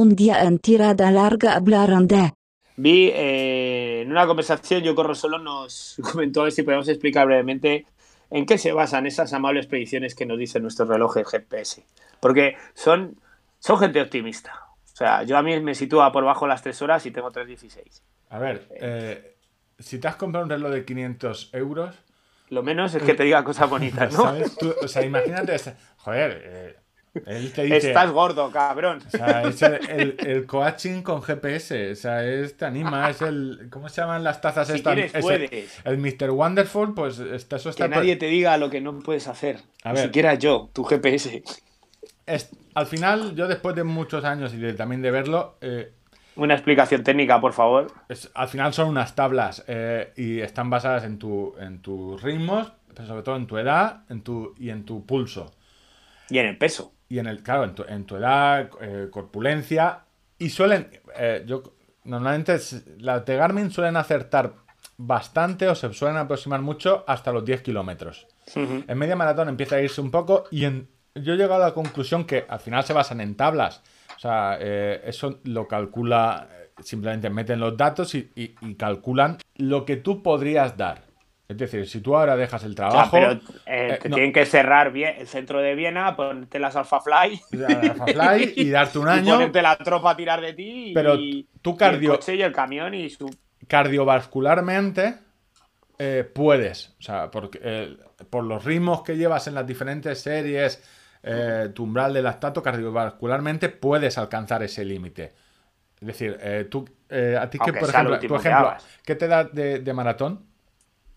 un día en tirada larga hablaron de Vi eh, en una conversación, yo corro solo, nos comentó a ver si podemos explicar brevemente en qué se basan esas amables predicciones que nos dicen nuestros relojes GPS. Porque son, son gente optimista. O sea, yo a mí me sitúa por bajo las 3 horas y tengo 3.16. A ver, eh, si te has comprado un reloj de 500 euros, Lo menos es que te diga cosas bonitas, ¿no? ¿sabes? Tú- o sea, imagínate, joder, eh, él te dice, Estás gordo, cabrón. o sea, es el, el- el coaching con GPS, o sea, es, te anima, es el, ¿cómo se llaman las tazas Si estas? quieres, Es puedes. El, el Mr. Wonderful, pues está, eso está... Que nadie te diga lo que no puedes hacer. A Ni ver. siquiera yo, tu GPS. es- al final, yo después de muchos años y de- también de verlo, eh, Una explicación técnica, por favor. es- al final son unas tablas eh, y están basadas en, tu, en tus ritmos, pero sobre todo en tu edad en tu, y en tu pulso. Y en el peso. Y en el, claro, en tu, en tu edad, eh, corpulencia. Y suelen, eh, yo normalmente es- las de Garmin suelen acertar bastante o se suelen aproximar mucho hasta los 10 kilómetros. En media maratón empieza a irse un poco y en, yo he llegado a la conclusión que al final se basan en tablas. O sea, eh, eso lo calcula, simplemente meten los datos y, y- y calculan lo que tú podrías dar. Es decir, si tú ahora dejas el O sea, trabajo... pero eh, eh, no. tienen que cerrar bien el centro de Viena, ponerte las Alpha Fly. Alpha Fly y darte un y año. ponerte la tropa a tirar de ti. y- Pero tú cardio- y el coche y el camión y su. cardiovascularmente eh, puedes, o sea, porque, por los ritmos que llevas en las diferentes series, tu umbral de lactato, cardiovascularmente puedes alcanzar ese límite. Es decir, tú, a ti que, por ejemplo, tu. ¿qué te da de, de maratón?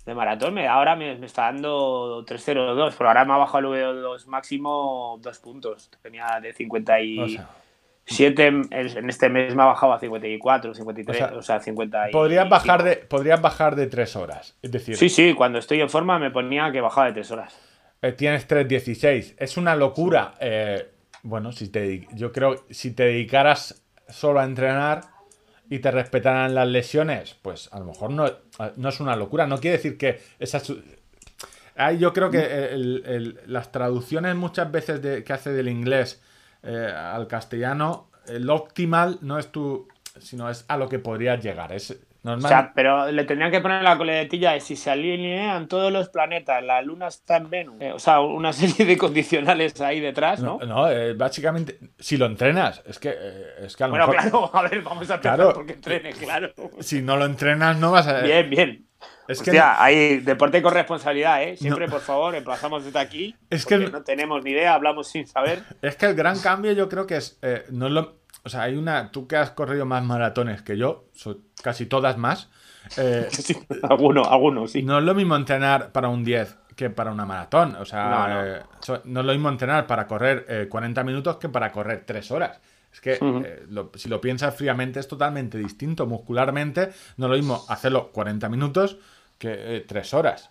De maratón, me, ahora me, me está dando 3.02, pero ahora me ha bajado el VO2 máximo dos puntos. Tenía de 57, O sea, en, en este mes me ha bajado a 54, 53, O o sea, sea, 50. y podrías bajar de, podrías bajar de tres horas. Es decir, Sí, sí, cuando estoy en forma me ponía que bajaba de 3 horas. eh, tienes 3.16. Es una locura. Eh, bueno, si te, yo creo si te dedicaras solo a entrenar y te respetaran las lesiones, pues a lo mejor no, no es una locura. No quiere decir que esa yo creo que el- el- las traducciones muchas veces de- que hace del inglés eh, al castellano, el optimal no es tu, sino es a lo que podrías llegar. Es O sea, pero le tendrían que poner la coletilla de si se alinean todos los planetas, la luna está en Venus. Eh, o sea, una serie de condicionales ahí detrás, ¿no? no, no, eh, básicamente, si lo entrenas, es que, eh, es que a lo Bueno, mejor, claro, a ver, vamos a empezar Claro. porque entrene, claro. si no lo entrenas, no vas a. Bien, bien. Es que Hostia, ahí, deporte con responsabilidad, ¿eh? Siempre, por favor, emplazamos desde aquí. Es que no tenemos ni idea, hablamos sin saber. Es que el gran cambio yo creo que es, eh, no es lo, o sea, hay una, tú que has corrido más maratones que yo, casi todas más, eh, Sí, alguno, alguno, sí. no es lo mismo entrenar para un 10 que para una maratón, o sea, No, no. eh, so- no es lo mismo entrenar para correr eh, 40 minutos que para correr 3 horas. Es que eh, lo- si lo piensas fríamente es totalmente distinto muscularmente, no es lo mismo hacerlo 40 minutos que 3 horas.